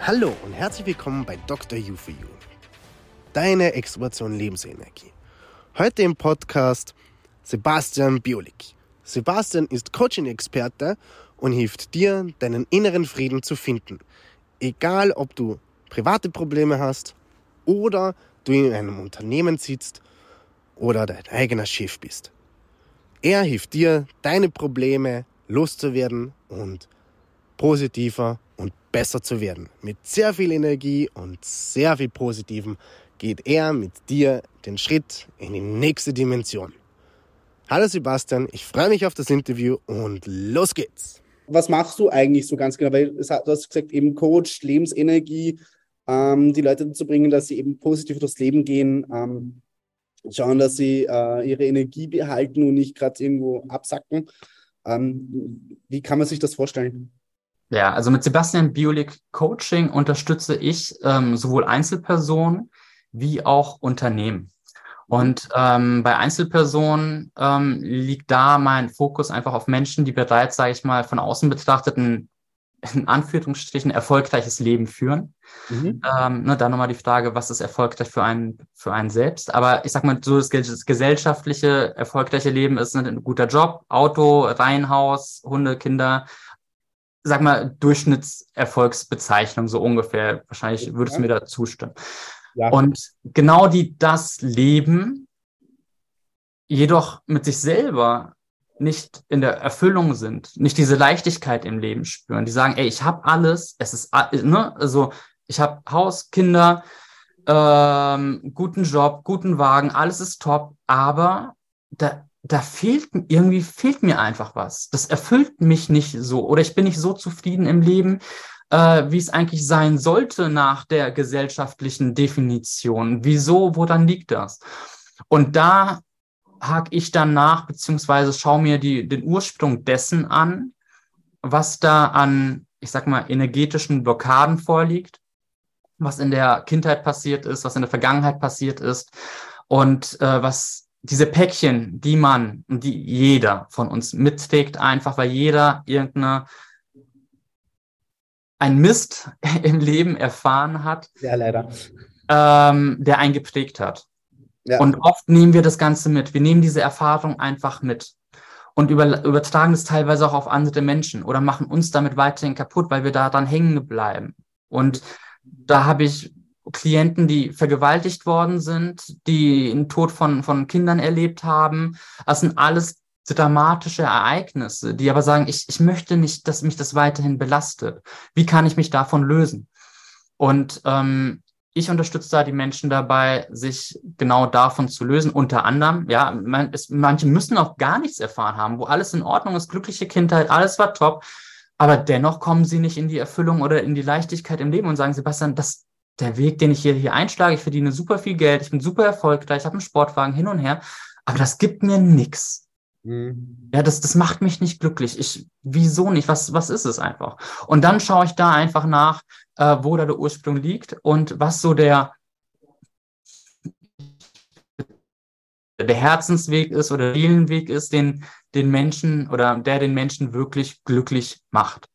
Hallo und herzlich willkommen bei Dr. You for You. Deine Extrovation Lebensenergie. Heute im Podcast Sebastian Biolik. Sebastian ist Coaching-Experte und hilft dir, deinen inneren Frieden zu finden. Egal, ob du private Probleme hast oder du in einem Unternehmen sitzt oder dein eigener Chef bist. Er hilft dir, deine Probleme loszuwerden und positiver und besser zu werden. Mit sehr viel Energie und sehr viel Positivem geht er mit dir den Schritt in die nächste Dimension. Hallo Sebastian, ich freue mich auf das Interview und los geht's. Was machst du eigentlich so ganz genau? Weil du hast gesagt, eben Coach, Lebensenergie, ähm, die Leute dazu bringen, dass sie eben positiv durchs Leben gehen, ähm, schauen, dass sie äh, ihre Energie behalten und nicht gerade irgendwo absacken. Ähm, wie kann man sich das vorstellen? Ja, also mit Sebastian Biolik Coaching unterstütze ich ähm, sowohl Einzelpersonen wie auch Unternehmen. Und ähm, bei Einzelpersonen ähm, liegt da mein Fokus einfach auf Menschen, die bereits, sage ich mal, von außen betrachtet ein in Anführungsstrichen erfolgreiches Leben führen. Mhm. Ähm, ne, da nochmal die Frage, was ist erfolgreich für einen, für einen selbst? Aber ich sag mal, so das, das gesellschaftliche, erfolgreiche Leben ist ein guter Job, Auto, Reihenhaus, Hunde, Kinder, sag mal, Durchschnittserfolgsbezeichnung, so ungefähr. Wahrscheinlich würdest du mir da zustimmen. Ja. Und genau die das leben, jedoch mit sich selber nicht in der Erfüllung sind, nicht diese Leichtigkeit im Leben spüren. Die sagen, ey, ich habe alles, es ist, ne, also ich habe Haus, Kinder, ähm, guten Job, guten Wagen, alles ist top, aber da da fehlt irgendwie fehlt mir einfach was. Das erfüllt mich nicht so oder ich bin nicht so zufrieden im Leben, äh, wie es eigentlich sein sollte nach der gesellschaftlichen Definition. Wieso? Woran liegt das? Und da hake ich dann nach beziehungsweise schaue mir die, den Ursprung dessen an, was da an, ich sag mal, energetischen Blockaden vorliegt, was in der Kindheit passiert ist, was in der Vergangenheit passiert ist und äh, was diese Päckchen, die man, die jeder von uns mitträgt, einfach weil jeder irgendeine ein Mist im Leben erfahren hat, ja, leider. Ähm, der einen geprägt hat. Ja. Und oft nehmen wir das Ganze mit. Wir nehmen diese Erfahrung einfach mit und über, übertragen es teilweise auch auf andere Menschen oder machen uns damit weiterhin kaputt, weil wir daran hängen bleiben. Und da habe ich Klienten, die vergewaltigt worden sind, die den Tod von, von Kindern erlebt haben. Das sind alles dramatische Ereignisse, die aber sagen, ich, ich möchte nicht, dass mich das weiterhin belastet. Wie kann ich mich davon lösen? Und ähm, ich unterstütze da die Menschen dabei, sich genau davon zu lösen. Unter anderem, ja, man, es, manche müssen auch gar nichts erfahren haben, wo alles in Ordnung ist, glückliche Kindheit, alles war top. Aber dennoch kommen sie nicht in die Erfüllung oder in die Leichtigkeit im Leben und sagen, Sebastian, das, der Weg, den ich hier, hier einschlage, ich verdiene super viel Geld, ich bin super erfolgreich, ich habe einen Sportwagen hin und her, aber das gibt mir nichts. Mhm. Ja, das, das macht mich nicht glücklich. Ich, wieso nicht? Was, was ist es einfach? Und dann schaue ich da einfach nach, äh, wo da der Ursprung liegt und was so der, der Herzensweg ist oder der Seelenweg ist, den, den Menschen oder der den Menschen wirklich glücklich macht.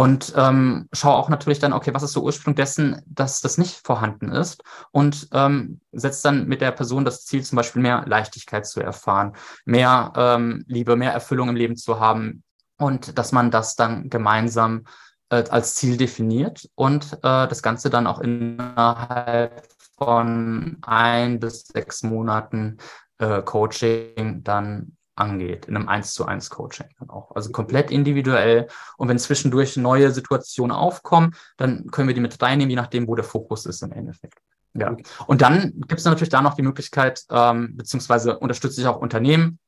Und ähm, schaue auch natürlich dann, okay, was ist der Ursprung dessen, dass das nicht vorhanden ist? Und ähm, setzt dann mit der Person das Ziel, zum Beispiel mehr Leichtigkeit zu erfahren, mehr ähm, Liebe, mehr Erfüllung im Leben zu haben und dass man das dann gemeinsam äh, als Ziel definiert und äh, das Ganze dann auch innerhalb von ein bis sechs Monaten äh, Coaching dann angeht, in einem 1 zu 1 Coaching dann auch. Also komplett individuell. Und wenn zwischendurch neue Situationen aufkommen, dann können wir die mit reinnehmen, je nachdem, wo der Fokus ist im Endeffekt. Ja. Und dann gibt es natürlich da noch die Möglichkeit, ähm, beziehungsweise unterstütze ich auch Unternehmen,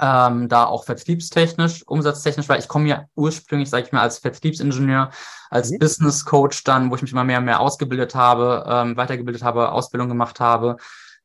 ähm, da auch vertriebstechnisch, umsatztechnisch, weil ich komme ja ursprünglich, sage ich mal, als Vertriebsingenieur, als mhm. Business Coach dann, wo ich mich immer mehr und mehr ausgebildet habe, ähm, weitergebildet habe, Ausbildung gemacht habe,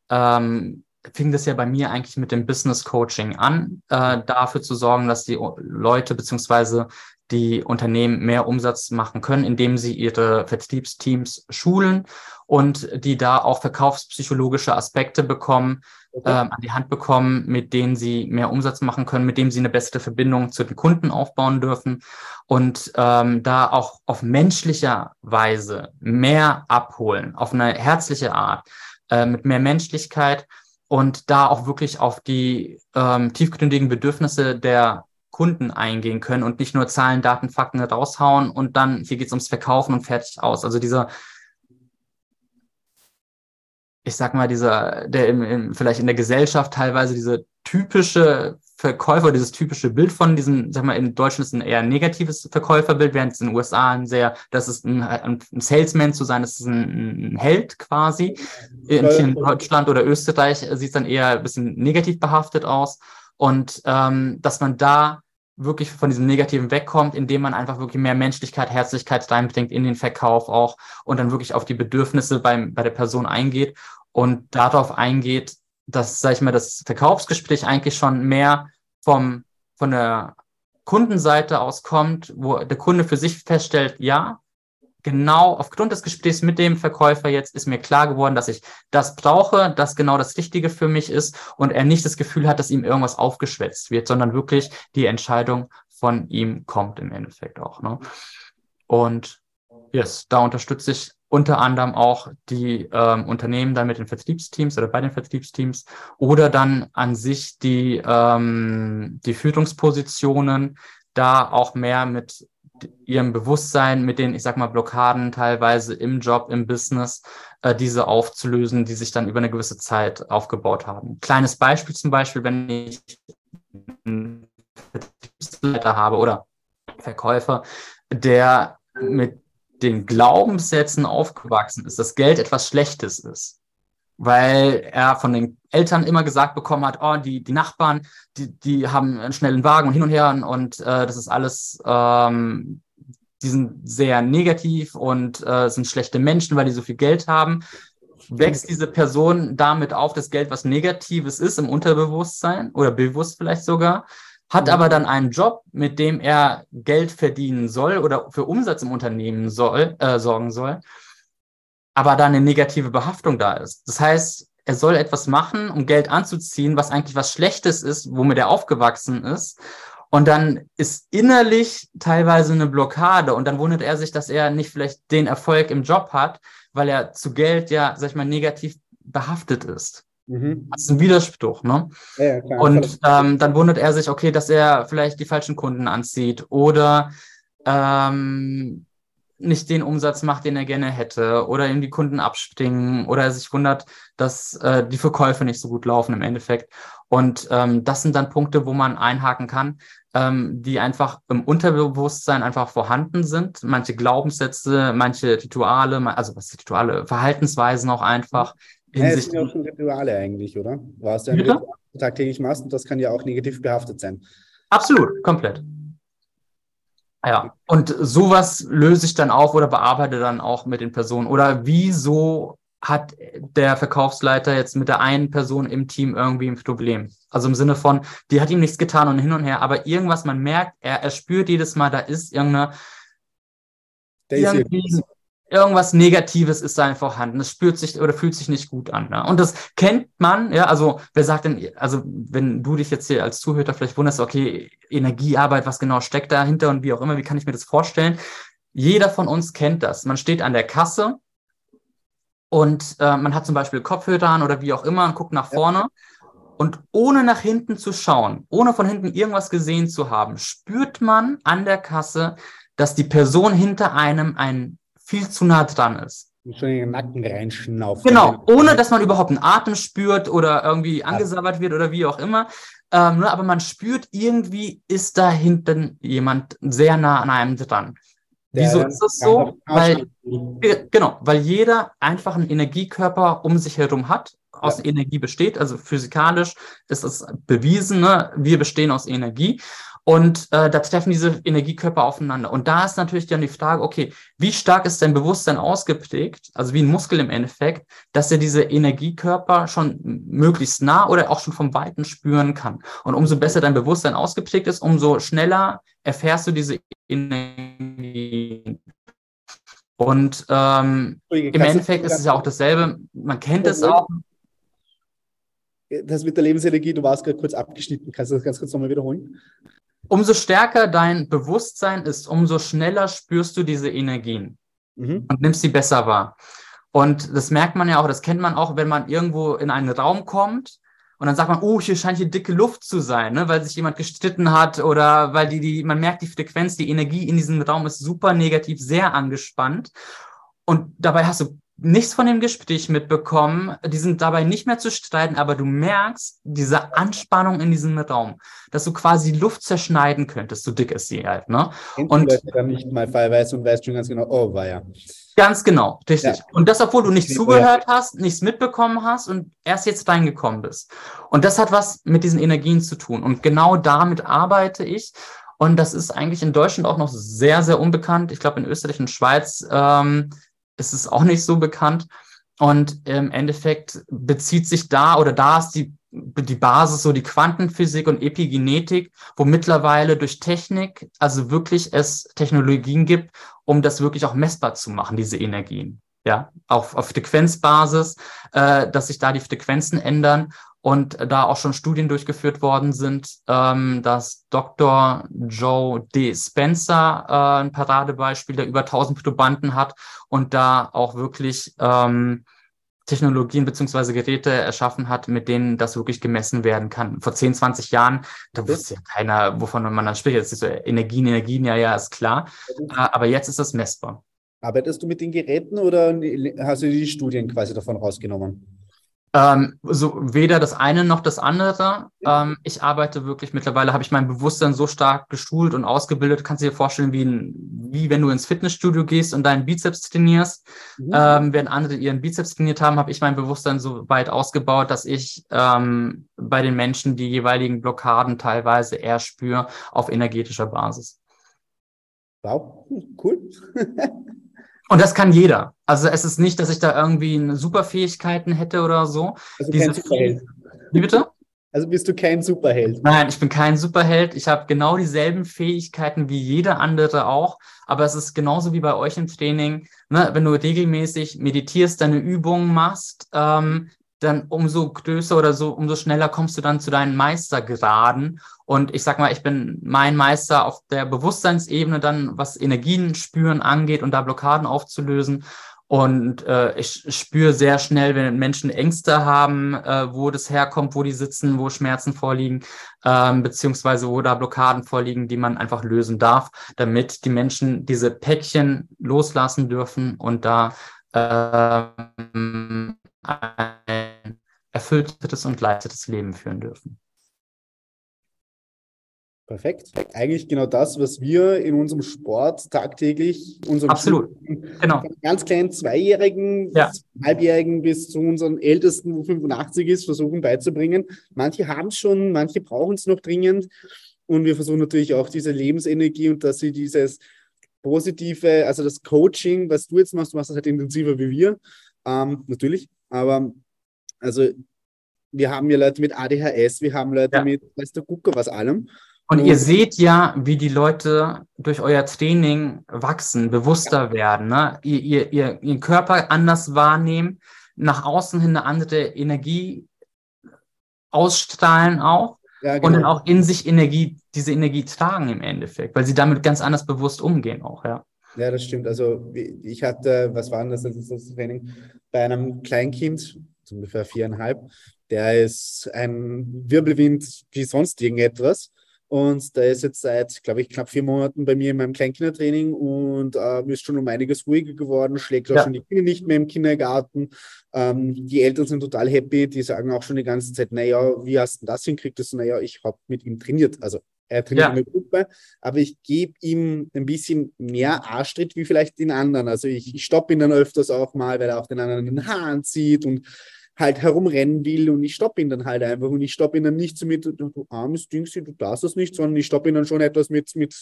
ähm, fing das ja bei mir eigentlich mit dem Business Coaching an, äh, dafür zu sorgen, dass die Leute beziehungsweise die Unternehmen mehr Umsatz machen können, indem sie ihre Vertriebsteams schulen und die da auch verkaufspsychologische Aspekte bekommen, okay. ähm, an die Hand bekommen, mit denen sie mehr Umsatz machen können, mit dem sie eine bessere Verbindung zu den Kunden aufbauen dürfen und ähm, da auch auf menschlicher Weise mehr abholen, auf eine herzliche Art, äh, mit mehr Menschlichkeit und da auch wirklich auf die ähm, tiefgründigen Bedürfnisse der Kunden eingehen können und nicht nur Zahlen, Daten, Fakten raushauen und dann hier geht es ums Verkaufen und fertig aus. Also dieser ich sag mal, dieser, der im, im, vielleicht in der Gesellschaft teilweise diese typische Verkäufer, dieses typische Bild von diesem, sag mal, in Deutschland ist ein eher negatives Verkäuferbild, während es in den USA ein sehr, das ist ein, ein Salesman zu sein, das ist ein, ein Held quasi. In, in, Deutschland oder Österreich sieht es dann eher ein bisschen negativ behaftet aus. Und ähm, dass man da wirklich von diesem Negativen wegkommt, indem man einfach wirklich mehr Menschlichkeit, Herzlichkeit reinbringt in den Verkauf auch und dann wirklich auf die Bedürfnisse beim, bei der Person eingeht und darauf eingeht, dass, sag ich mal, das Verkaufsgespräch eigentlich schon mehr vom, von der Kundenseite aus kommt, wo der Kunde für sich feststellt, ja, genau aufgrund des Gesprächs mit dem Verkäufer jetzt ist mir klar geworden, dass ich das brauche, dass genau das Richtige für mich ist und er nicht das Gefühl hat, dass ihm irgendwas aufgeschwätzt wird, sondern wirklich die Entscheidung von ihm kommt im Endeffekt auch. Ne? Und yes, da unterstütze ich unter anderem auch die ähm, Unternehmen dann mit den Vertriebsteams oder bei den Vertriebsteams oder dann an sich die, ähm, die Führungspositionen da auch mehr mit ihrem Bewusstsein mit den, ich sag mal, Blockaden teilweise im Job, im Business, äh, diese aufzulösen, die sich dann über eine gewisse Zeit aufgebaut haben. Kleines Beispiel zum Beispiel, wenn ich einen Vertriebsleiter habe oder Verkäufer, der mit den Glaubenssätzen aufgewachsen ist, dass Geld etwas Schlechtes ist weil er von den Eltern immer gesagt bekommen hat, oh, die, die Nachbarn, die, die haben einen schnellen Wagen und hin und her und äh, das ist alles, ähm, die sind sehr negativ und äh, sind schlechte Menschen, weil die so viel Geld haben. Wächst diese Person damit auf, dass Geld was Negatives ist im Unterbewusstsein oder bewusst vielleicht sogar, hat aber dann einen Job, mit dem er Geld verdienen soll oder für Umsatz im Unternehmen soll, äh, sorgen soll aber da eine negative Behaftung da ist. Das heißt, er soll etwas machen, um Geld anzuziehen, was eigentlich was Schlechtes ist, womit er aufgewachsen ist. Und dann ist innerlich teilweise eine Blockade und dann wundert er sich, dass er nicht vielleicht den Erfolg im Job hat, weil er zu Geld ja, sag ich mal, negativ behaftet ist. Mhm. Das ist ein Widerspruch, ne? Ja, klar, und ähm, dann wundert er sich, okay, dass er vielleicht die falschen Kunden anzieht oder ähm, nicht den Umsatz macht, den er gerne hätte, oder ihm die Kunden abspringen, oder er sich wundert, dass äh, die Verkäufe nicht so gut laufen im Endeffekt. Und ähm, das sind dann Punkte, wo man einhaken kann, ähm, die einfach im Unterbewusstsein einfach vorhanden sind. Manche Glaubenssätze, manche Rituale, also was Rituale, Verhaltensweisen auch einfach. Ja, das sind ja auch schon Rituale eigentlich, oder? Was du ja tagtäglich machst und das kann ja auch negativ behaftet sein. Absolut, komplett. Ja, und sowas löse ich dann auf oder bearbeite dann auch mit den Personen. Oder wieso hat der Verkaufsleiter jetzt mit der einen Person im Team irgendwie ein Problem? Also im Sinne von, die hat ihm nichts getan und hin und her, aber irgendwas, man merkt, er, er spürt jedes Mal, da ist irgendeine, irgendwie irgendwas Negatives ist da vorhanden. Es spürt sich oder fühlt sich nicht gut an. Ne? Und das kennt man, ja, also wer sagt denn, also wenn du dich jetzt hier als Zuhörer vielleicht wunderst, okay, Energiearbeit, was genau steckt dahinter und wie auch immer, wie kann ich mir das vorstellen? Jeder von uns kennt das. Man steht an der Kasse und äh, man hat zum Beispiel Kopfhörer an oder wie auch immer und guckt nach vorne. Ja. Und ohne nach hinten zu schauen, ohne von hinten irgendwas gesehen zu haben, spürt man an der Kasse, dass die Person hinter einem ein viel zu nah dran ist. Schon in den Nacken reinschnaufen. Genau, ohne dass man überhaupt einen Atem spürt oder irgendwie angesabbert wird oder wie auch immer. Ähm, aber man spürt irgendwie, ist da hinten jemand sehr nah an einem dran. Der Wieso ist das so? Weil, genau, weil jeder einfach einen Energiekörper um sich herum hat aus ja. Energie besteht. Also physikalisch ist es bewiesen, ne? wir bestehen aus Energie. Und äh, da treffen diese Energiekörper aufeinander. Und da ist natürlich dann die Frage, okay, wie stark ist dein Bewusstsein ausgeprägt, also wie ein Muskel im Endeffekt, dass er diese Energiekörper schon möglichst nah oder auch schon vom Weiten spüren kann. Und umso besser dein Bewusstsein ausgeprägt ist, umso schneller erfährst du diese Energie. Und ähm, im Endeffekt ist es ja auch dasselbe. Man kennt es auch. Das mit der Lebensenergie, du warst gerade kurz abgeschnitten. Kannst du das ganz kurz nochmal wiederholen? Umso stärker dein Bewusstsein ist, umso schneller spürst du diese Energien mhm. und nimmst sie besser wahr. Und das merkt man ja auch, das kennt man auch, wenn man irgendwo in einen Raum kommt und dann sagt man, oh, hier scheint hier dicke Luft zu sein, ne, weil sich jemand gestritten hat oder weil die, die, man merkt die Frequenz, die Energie in diesem Raum ist super negativ, sehr angespannt. Und dabei hast du nichts von dem Gespräch mitbekommen. Die sind dabei nicht mehr zu streiten, aber du merkst diese Anspannung in diesem Raum, dass du quasi Luft zerschneiden könntest, so dick ist sie halt. Ne? Und du dann nicht mal weiß und weißt schon ganz genau, oh, war ja. Ganz genau, richtig. Ja. Und das, obwohl du nicht zugehört hast, nichts mitbekommen hast und erst jetzt reingekommen bist. Und das hat was mit diesen Energien zu tun. Und genau damit arbeite ich. Und das ist eigentlich in Deutschland auch noch sehr, sehr unbekannt. Ich glaube, in Österreich und Schweiz ähm, ist es auch nicht so bekannt. Und im Endeffekt bezieht sich da oder da ist die, die Basis so die Quantenphysik und Epigenetik, wo mittlerweile durch Technik, also wirklich es Technologien gibt, um das wirklich auch messbar zu machen, diese Energien. Ja, auf, auf Frequenzbasis, äh, dass sich da die Frequenzen ändern und da auch schon Studien durchgeführt worden sind, ähm, dass Dr. Joe D. Spencer äh, ein Paradebeispiel, der über 1000 Probanden hat und da auch wirklich ähm, Technologien beziehungsweise Geräte erschaffen hat, mit denen das wirklich gemessen werden kann. Vor 10, 20 Jahren, da wusste ja keiner, wovon man da spricht. Jetzt ist so Energien, Energien, ja, ja, ist klar. Äh, aber jetzt ist das messbar. Arbeitest du mit den Geräten oder hast du die Studien quasi davon rausgenommen? Ähm, so weder das eine noch das andere. Ähm, ich arbeite wirklich mittlerweile, habe ich mein Bewusstsein so stark geschult und ausgebildet. Kannst du dir vorstellen, wie, ein, wie wenn du ins Fitnessstudio gehst und deinen Bizeps trainierst. Mhm. Ähm, während andere ihren Bizeps trainiert haben, habe ich mein Bewusstsein so weit ausgebaut, dass ich ähm, bei den Menschen die jeweiligen Blockaden teilweise eher spüre auf energetischer Basis. Wow, cool. Und das kann jeder. Also es ist nicht, dass ich da irgendwie Superfähigkeiten hätte oder so. Also Diese kein Superheld. Wie bitte? Also bist du kein Superheld? Nein, ich bin kein Superheld. Ich habe genau dieselben Fähigkeiten wie jeder andere auch. Aber es ist genauso wie bei euch im Training. Ne? Wenn du regelmäßig meditierst, deine Übungen machst, ähm, dann umso größer oder so, umso schneller kommst du dann zu deinen Meistergraden. Und ich sag mal, ich bin mein Meister auf der Bewusstseinsebene dann, was Energien spüren angeht und da Blockaden aufzulösen. Und äh, ich spüre sehr schnell, wenn Menschen Ängste haben, äh, wo das herkommt, wo die sitzen, wo Schmerzen vorliegen, ähm, beziehungsweise wo da Blockaden vorliegen, die man einfach lösen darf, damit die Menschen diese Päckchen loslassen dürfen und da ein erfülltes und leitetes Leben führen dürfen. Perfekt. Eigentlich genau das, was wir in unserem Sport tagtäglich, unserem Absolut. genau. ganz kleinen Zweijährigen, ja. Halbjährigen bis zu unseren Ältesten, wo 85 ist, versuchen beizubringen. Manche haben es schon, manche brauchen es noch dringend. Und wir versuchen natürlich auch diese Lebensenergie und dass sie dieses positive, also das Coaching, was du jetzt machst, du machst das halt intensiver wie wir, ähm, natürlich, aber also wir haben ja Leute mit ADHS, wir haben Leute ja. mit, weißt du, Gucker, was allem. Und, und ihr seht ja, wie die Leute durch euer Training wachsen, bewusster ja. werden, ne? ihr, ihr, ihr, ihren Körper anders wahrnehmen, nach außen hin eine andere Energie ausstrahlen auch ja, genau. und dann auch in sich Energie, diese Energie tragen im Endeffekt, weil sie damit ganz anders bewusst umgehen auch, ja. Ja, das stimmt. Also ich hatte, was war denn das, das Training, bei einem Kleinkind, ungefähr viereinhalb, der ist ein Wirbelwind wie sonst irgendetwas. Und der ist jetzt seit, glaube ich, knapp vier Monaten bei mir in meinem Kleinkindertraining und äh, ist schon um einiges ruhiger geworden, schlägt auch ja. schon die Kinder nicht mehr im Kindergarten. Ähm, die Eltern sind total happy, die sagen auch schon die ganze Zeit, naja, wie hast du das hinkriegt? Das, naja, ich habe mit ihm trainiert. Also er trainiert ja. in der Gruppe, aber ich gebe ihm ein bisschen mehr Arschtritt wie vielleicht den anderen. Also ich, ich stoppe ihn dann öfters auch mal, weil er auch den anderen in den Haaren zieht und halt herumrennen will und ich stoppe ihn dann halt einfach und ich stoppe ihn dann nicht so mit, du armes Dingsi, du darfst das nicht, sondern ich stoppe ihn dann schon etwas mit, mit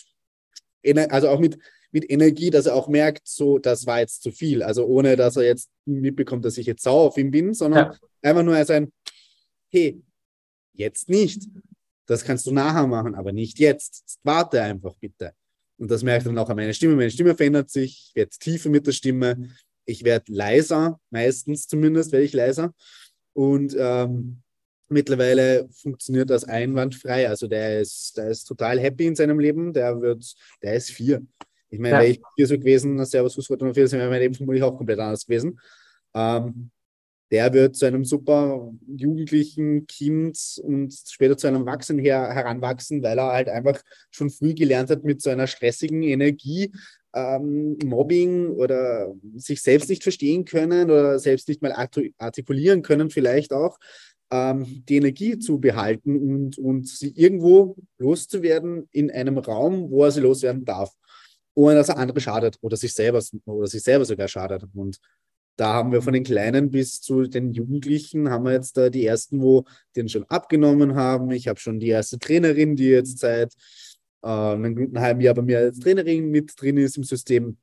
also auch mit, mit Energie, dass er auch merkt, so, das war jetzt zu viel. Also ohne, dass er jetzt mitbekommt, dass ich jetzt sauer auf ihn bin, sondern ja. einfach nur als ein, hey, jetzt nicht. Das kannst du nachher machen, aber nicht jetzt. warte einfach bitte. Und das merkt dann auch an meiner Stimme. Meine Stimme verändert sich, ich werde tiefer mit der Stimme, ich werde leiser, meistens zumindest werde ich leiser. Und ähm, mittlerweile funktioniert das einwandfrei. Also der ist, der ist total happy in seinem Leben. Der wird, der ist vier. Ich meine, ja. wäre ich vier so gewesen, Servus, Fußball und vier, wäre mein Leben vermutlich auch komplett anders gewesen. Ähm, der wird zu einem super jugendlichen Kind und später zu einem Erwachsenen her heranwachsen, weil er halt einfach schon früh gelernt hat, mit so einer stressigen Energie ähm, Mobbing oder sich selbst nicht verstehen können oder selbst nicht mal artikulieren können, vielleicht auch, ähm, die Energie zu behalten und, und sie irgendwo loszuwerden in einem Raum, wo er sie loswerden darf, ohne dass er andere schadet oder sich selber oder sich selber sogar schadet. Und da haben wir von den Kleinen bis zu den Jugendlichen, haben wir jetzt da die ersten, wo den schon abgenommen haben. Ich habe schon die erste Trainerin, die jetzt seit äh, einem guten halben Jahr bei mir als Trainerin mit drin ist im System.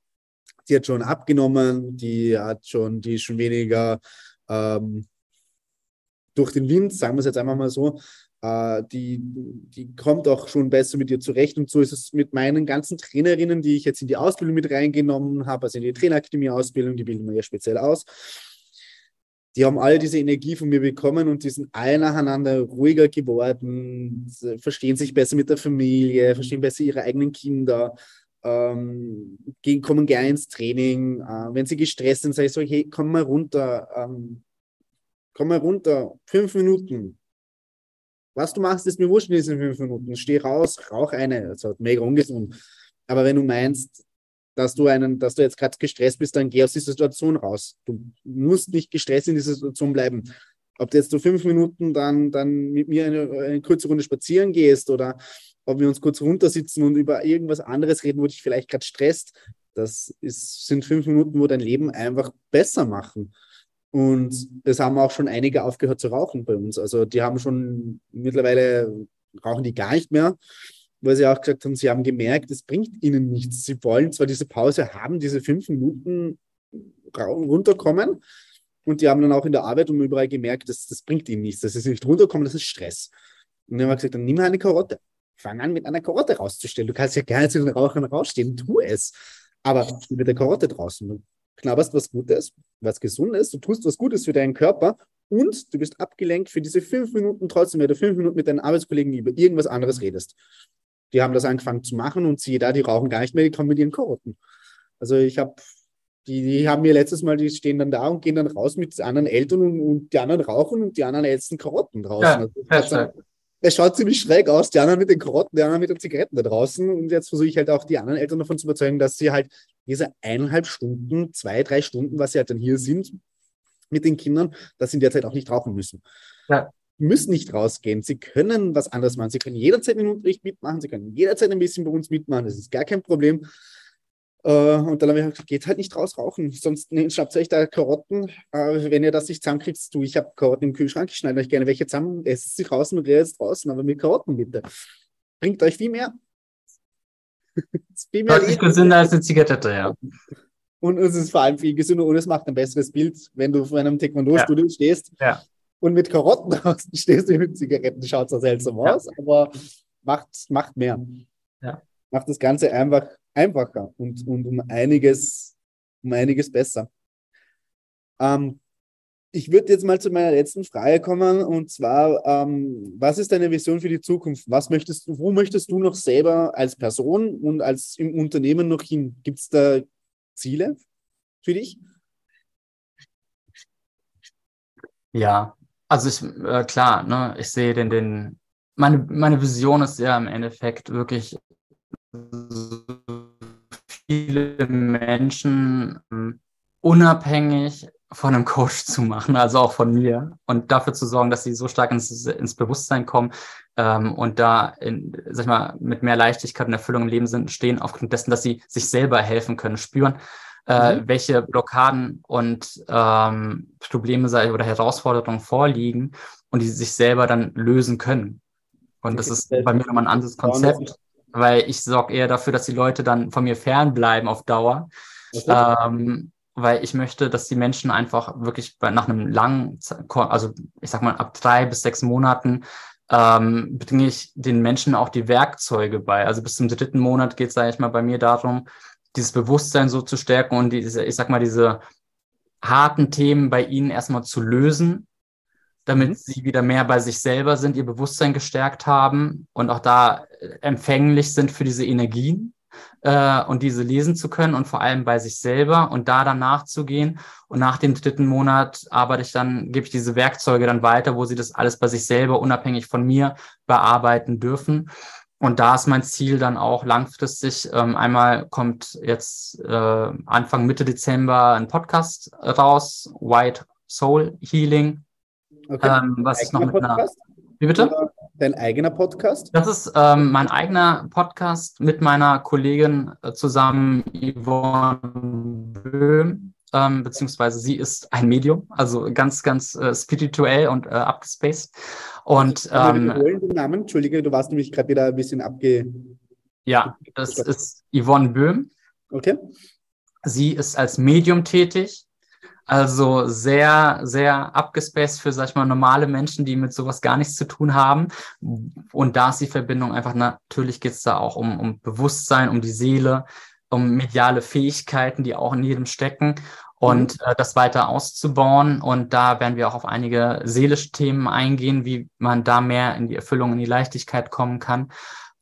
Die hat schon abgenommen, die hat schon, die ist schon weniger ähm, durch den Wind, sagen wir es jetzt einfach mal so, äh, die, die kommt auch schon besser mit ihr zurecht. Und so ist es mit meinen ganzen Trainerinnen, die ich jetzt in die Ausbildung mit reingenommen habe, also in die Trainerakademie-Ausbildung, die bilden wir ja speziell aus. Die haben alle diese Energie von mir bekommen und die sind alle nacheinander ruhiger geworden, verstehen sich besser mit der Familie, verstehen besser ihre eigenen Kinder, ähm, gehen, kommen gerne ins Training. Äh, wenn sie gestresst sind, sage ich so, hey, komm mal runter, ähm, komm mal runter, fünf Minuten, was du machst, ist mir wurscht in diesen fünf Minuten. Steh raus, rauch eine. Also mega ungesund. Aber wenn du meinst, dass du einen, dass du jetzt gerade gestresst bist, dann geh aus dieser Situation raus. Du musst nicht gestresst in dieser Situation bleiben. Ob du jetzt so fünf Minuten dann, dann mit mir eine, eine kurze Runde spazieren gehst oder ob wir uns kurz runtersitzen und über irgendwas anderes reden, wo dich vielleicht gerade stresst, das ist, sind fünf Minuten, wo dein Leben einfach besser machen. Und es haben auch schon einige aufgehört zu rauchen bei uns. Also die haben schon mittlerweile rauchen die gar nicht mehr, weil sie auch gesagt haben, sie haben gemerkt, es bringt ihnen nichts. Sie wollen zwar diese Pause haben, diese fünf Minuten runterkommen. Und die haben dann auch in der Arbeit und überall gemerkt, das, das bringt ihnen nichts. Das ist nicht runterkommen, das ist Stress. Und dann haben wir gesagt, dann nimm mal eine Karotte. Fang an, mit einer Karotte rauszustellen. Du kannst ja gerne zu den Rauchern rausstehen, tu es. Aber mit der Karotte draußen knabberst was Gutes, was Gesundes, du tust was Gutes für deinen Körper und du bist abgelenkt für diese fünf Minuten trotzdem, weil du fünf Minuten mit deinen Arbeitskollegen über irgendwas anderes redest. Die haben das angefangen zu machen und siehe da, die rauchen gar nicht mehr, die kommen mit ihren Karotten. Also ich habe, die, die haben mir letztes Mal, die stehen dann da und gehen dann raus mit anderen Eltern und, und die anderen rauchen und die anderen essen Karotten draußen. Ja, also, es schaut ziemlich schräg aus, die anderen mit den Karotten, die anderen mit den Zigaretten da draußen. Und jetzt versuche ich halt auch die anderen Eltern davon zu überzeugen, dass sie halt diese eineinhalb Stunden, zwei, drei Stunden, was sie halt dann hier sind mit den Kindern, dass sie in der Zeit auch nicht rauchen müssen. Ja. Sie müssen nicht rausgehen. Sie können was anderes machen. Sie können jederzeit einen Unterricht mitmachen. Sie können jederzeit ein bisschen bei uns mitmachen. Das ist gar kein Problem. Uh, und dann habe ich gesagt, geht halt nicht raus rauchen, sonst ne, schnappt euch da Karotten. Uh, wenn ihr das nicht zusammenkriegt, du, ich habe Karotten im Kühlschrank, ich schneide euch gerne welche zusammen, esst sie draußen und redet draußen, aber mit Karotten bitte. Bringt euch viel mehr. Deutlich gesünder als eine Zigarette, ja. Und es ist vor allem viel gesünder und es macht ein besseres Bild, wenn du vor einem Taekwondo-Studio ja. stehst ja. und mit Karotten draußen stehst du mit Zigaretten, schaut zwar seltsam ja. aus, aber macht, macht mehr. Macht das Ganze einfach einfacher und, und um einiges, um einiges besser. Ähm, ich würde jetzt mal zu meiner letzten Frage kommen und zwar, ähm, was ist deine Vision für die Zukunft? Was möchtest du, wo möchtest du noch selber als Person und als im Unternehmen noch hin? Gibt es da Ziele für dich? Ja, also ich, äh, klar, ne, ich sehe den, den, meine, meine Vision ist ja im Endeffekt wirklich viele Menschen ähm, unabhängig von einem Coach zu machen, also auch von mir und dafür zu sorgen, dass sie so stark ins, ins Bewusstsein kommen ähm, und da in, sag ich mal, mit mehr Leichtigkeit und Erfüllung im Leben sind, stehen aufgrund dessen, dass sie sich selber helfen können, spüren, äh, mhm. welche Blockaden und ähm, Probleme oder Herausforderungen vorliegen und die sich selber dann lösen können. Und das ist bei mir nochmal ein anderes Konzept, weil ich sorge eher dafür, dass die Leute dann von mir fernbleiben auf Dauer. Ähm, weil ich möchte, dass die Menschen einfach wirklich nach einem langen, also ich sag mal ab drei bis sechs Monaten ähm, bringe ich den Menschen auch die Werkzeuge bei. Also bis zum dritten Monat geht es, sage ich mal, bei mir darum, dieses Bewusstsein so zu stärken und diese, ich sag mal, diese harten Themen bei ihnen erstmal zu lösen, damit mhm. sie wieder mehr bei sich selber sind, ihr Bewusstsein gestärkt haben und auch da empfänglich sind für diese Energien äh, und diese lesen zu können und vor allem bei sich selber und da dann nachzugehen. Und nach dem dritten Monat arbeite ich dann, gebe ich diese Werkzeuge dann weiter, wo sie das alles bei sich selber unabhängig von mir bearbeiten dürfen. Und da ist mein Ziel dann auch langfristig. Ähm, einmal kommt jetzt äh, Anfang Mitte Dezember ein Podcast raus, White Soul Healing, okay. ähm, was ich noch mit einer. Wie bitte? Oder dein eigener Podcast? Das ist ähm, mein eigener Podcast mit meiner Kollegin äh, zusammen, Yvonne Böhm. Ähm, beziehungsweise sie ist ein Medium, also ganz, ganz äh, spirituell und äh, abgespaced. Und ähm, den Namen, Entschuldige, du warst nämlich gerade wieder ein bisschen abge. Ja, das ist Yvonne Böhm. Okay. Sie ist als Medium tätig also sehr, sehr abgespaced für, sag ich mal, normale Menschen, die mit sowas gar nichts zu tun haben. Und da ist die Verbindung einfach, natürlich geht es da auch um, um Bewusstsein, um die Seele, um mediale Fähigkeiten, die auch in jedem stecken und mhm. äh, das weiter auszubauen. Und da werden wir auch auf einige seelische Themen eingehen, wie man da mehr in die Erfüllung, in die Leichtigkeit kommen kann.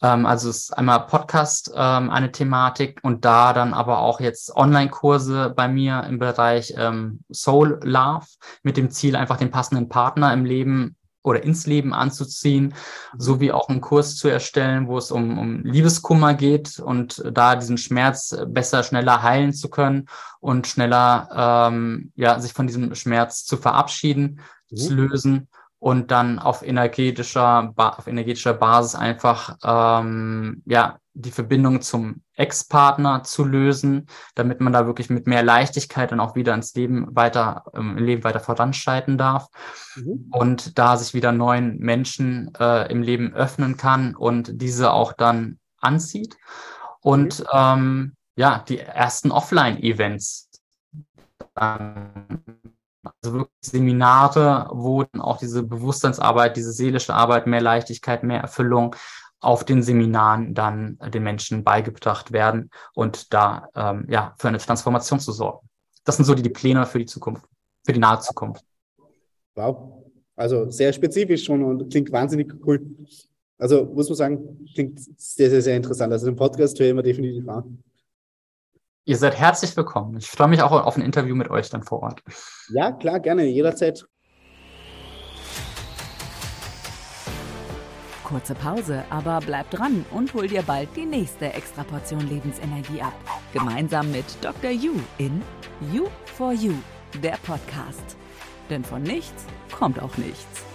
Ähm, also es ist einmal Podcast ähm, eine Thematik und da dann aber auch jetzt Online-Kurse bei mir im Bereich ähm, Soul Love mit dem Ziel, einfach den passenden Partner im Leben oder ins Leben anzuziehen, sowie auch einen Kurs zu erstellen, wo es um, um Liebeskummer geht und da diesen Schmerz besser, schneller heilen zu können und schneller ähm, ja, sich von diesem Schmerz zu verabschieden, mhm. zu lösen und dann auf energetischer, auf energetischer Basis einfach ähm, ja die Verbindung zum Ex-Partner zu lösen, damit man da wirklich mit mehr Leichtigkeit dann auch wieder ins Leben weiter ähm, im Leben weiter voranschreiten darf mhm. und da sich wieder neuen Menschen äh, im Leben öffnen kann und diese auch dann anzieht und mhm. ähm, ja die ersten Offline-Events also wirklich Seminare, wo dann auch diese Bewusstseinsarbeit, diese seelische Arbeit, mehr Leichtigkeit, mehr Erfüllung auf den Seminaren dann den Menschen beigebracht werden und da ähm, ja für eine Transformation zu sorgen. Das sind so die, die Pläne für die Zukunft, für die nahe Zukunft. Wow, also sehr spezifisch schon und klingt wahnsinnig cool. Also muss man sagen, klingt sehr, sehr, sehr interessant. Also den Podcast höre ich mir definitiv an. Ihr seid herzlich willkommen. Ich freue mich auch auf ein Interview mit euch dann vor Ort. Ja, klar, gerne, jederzeit. Kurze Pause, aber bleib dran und hol dir bald die nächste Extraportion Lebensenergie ab. Gemeinsam mit Dr. You in You for You, der Podcast. Denn von nichts kommt auch nichts.